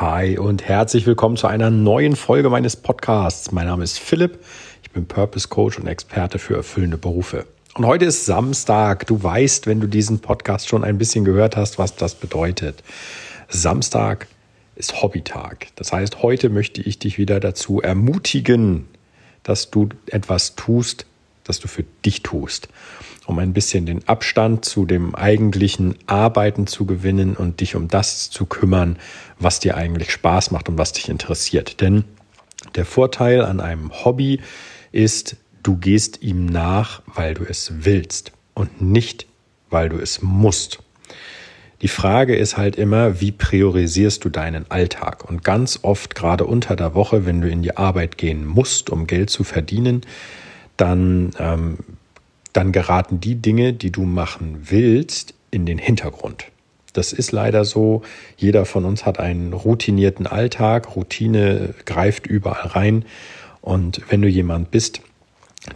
Hi und herzlich willkommen zu einer neuen Folge meines Podcasts. Mein Name ist Philipp, ich bin Purpose Coach und Experte für erfüllende Berufe. Und heute ist Samstag. Du weißt, wenn du diesen Podcast schon ein bisschen gehört hast, was das bedeutet. Samstag ist Hobbytag. Das heißt, heute möchte ich dich wieder dazu ermutigen, dass du etwas tust, das du für dich tust um ein bisschen den Abstand zu dem eigentlichen Arbeiten zu gewinnen und dich um das zu kümmern, was dir eigentlich Spaß macht und was dich interessiert. Denn der Vorteil an einem Hobby ist, du gehst ihm nach, weil du es willst und nicht, weil du es musst. Die Frage ist halt immer, wie priorisierst du deinen Alltag? Und ganz oft, gerade unter der Woche, wenn du in die Arbeit gehen musst, um Geld zu verdienen, dann ähm, dann geraten die Dinge, die du machen willst, in den Hintergrund. Das ist leider so. Jeder von uns hat einen routinierten Alltag. Routine greift überall rein. Und wenn du jemand bist,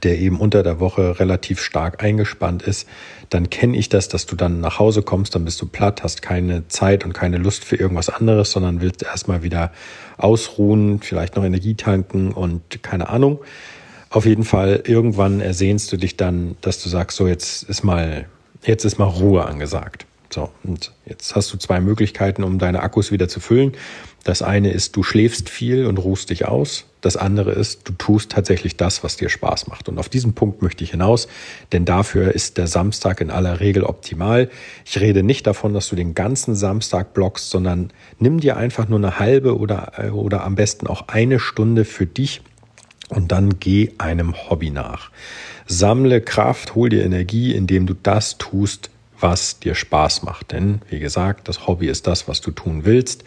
der eben unter der Woche relativ stark eingespannt ist, dann kenne ich das, dass du dann nach Hause kommst, dann bist du platt, hast keine Zeit und keine Lust für irgendwas anderes, sondern willst erstmal wieder ausruhen, vielleicht noch Energie tanken und keine Ahnung. Auf jeden Fall, irgendwann ersehnst du dich dann, dass du sagst, so jetzt ist mal, jetzt ist mal Ruhe angesagt. So, und jetzt hast du zwei Möglichkeiten, um deine Akkus wieder zu füllen. Das eine ist, du schläfst viel und ruhst dich aus. Das andere ist, du tust tatsächlich das, was dir Spaß macht. Und auf diesen Punkt möchte ich hinaus, denn dafür ist der Samstag in aller Regel optimal. Ich rede nicht davon, dass du den ganzen Samstag blockst, sondern nimm dir einfach nur eine halbe oder, äh, oder am besten auch eine Stunde für dich und dann geh einem Hobby nach. Sammle Kraft, hol dir Energie, indem du das tust, was dir Spaß macht. Denn, wie gesagt, das Hobby ist das, was du tun willst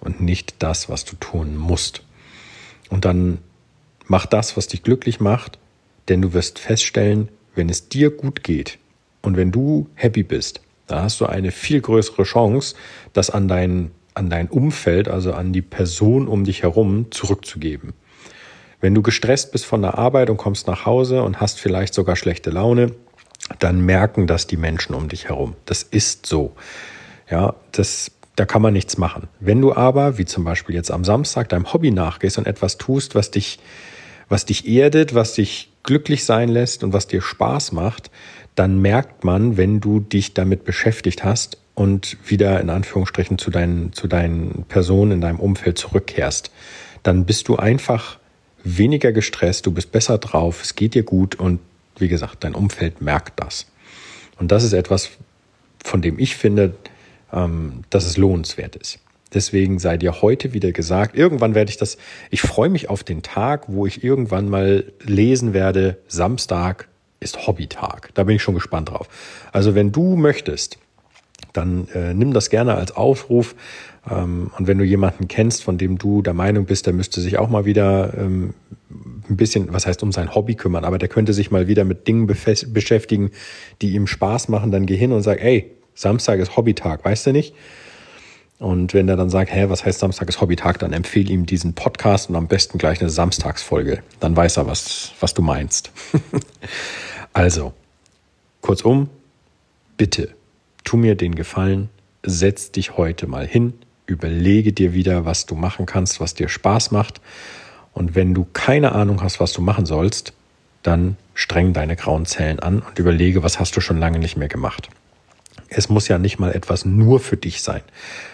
und nicht das, was du tun musst. Und dann mach das, was dich glücklich macht, denn du wirst feststellen, wenn es dir gut geht und wenn du happy bist, dann hast du eine viel größere Chance, das an dein, an dein Umfeld, also an die Person um dich herum zurückzugeben. Wenn du gestresst bist von der Arbeit und kommst nach Hause und hast vielleicht sogar schlechte Laune, dann merken das die Menschen um dich herum. Das ist so. Ja, das, da kann man nichts machen. Wenn du aber, wie zum Beispiel jetzt am Samstag, deinem Hobby nachgehst und etwas tust, was dich, was dich erdet, was dich glücklich sein lässt und was dir Spaß macht, dann merkt man, wenn du dich damit beschäftigt hast und wieder in Anführungsstrichen zu deinen, zu deinen Personen in deinem Umfeld zurückkehrst, dann bist du einfach weniger gestresst, du bist besser drauf, es geht dir gut und wie gesagt, dein Umfeld merkt das. Und das ist etwas, von dem ich finde, ähm, dass es lohnenswert ist. Deswegen sei dir heute wieder gesagt, irgendwann werde ich das, ich freue mich auf den Tag, wo ich irgendwann mal lesen werde, Samstag ist Hobbytag. Da bin ich schon gespannt drauf. Also wenn du möchtest, dann äh, nimm das gerne als Aufruf. Ähm, und wenn du jemanden kennst, von dem du der Meinung bist, der müsste sich auch mal wieder ähm, ein bisschen, was heißt um sein Hobby kümmern, aber der könnte sich mal wieder mit Dingen beschäftigen, die ihm Spaß machen, dann geh hin und sag, ey, Samstag ist Hobbytag, weißt du nicht? Und wenn er dann sagt, hä, was heißt Samstag ist Hobbytag, dann empfehle ihm diesen Podcast und am besten gleich eine Samstagsfolge. Dann weiß er, was, was du meinst. also, kurzum, bitte tu mir den Gefallen, setz dich heute mal hin, überlege dir wieder, was du machen kannst, was dir Spaß macht. Und wenn du keine Ahnung hast, was du machen sollst, dann streng deine grauen Zellen an und überlege, was hast du schon lange nicht mehr gemacht. Es muss ja nicht mal etwas nur für dich sein.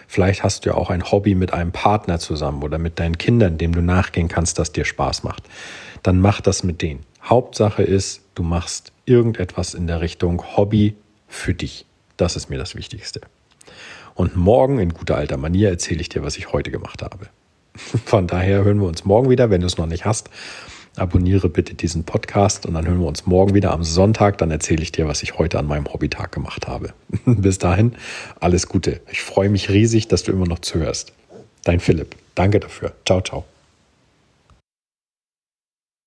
Vielleicht hast du ja auch ein Hobby mit einem Partner zusammen oder mit deinen Kindern, dem du nachgehen kannst, das dir Spaß macht. Dann mach das mit denen. Hauptsache ist, du machst irgendetwas in der Richtung Hobby für dich. Das ist mir das Wichtigste. Und morgen in guter alter Manier erzähle ich dir, was ich heute gemacht habe. Von daher hören wir uns morgen wieder, wenn du es noch nicht hast. Abonniere bitte diesen Podcast und dann hören wir uns morgen wieder am Sonntag. Dann erzähle ich dir, was ich heute an meinem Hobbytag gemacht habe. Bis dahin, alles Gute. Ich freue mich riesig, dass du immer noch zuhörst. Dein Philipp. Danke dafür. Ciao, ciao.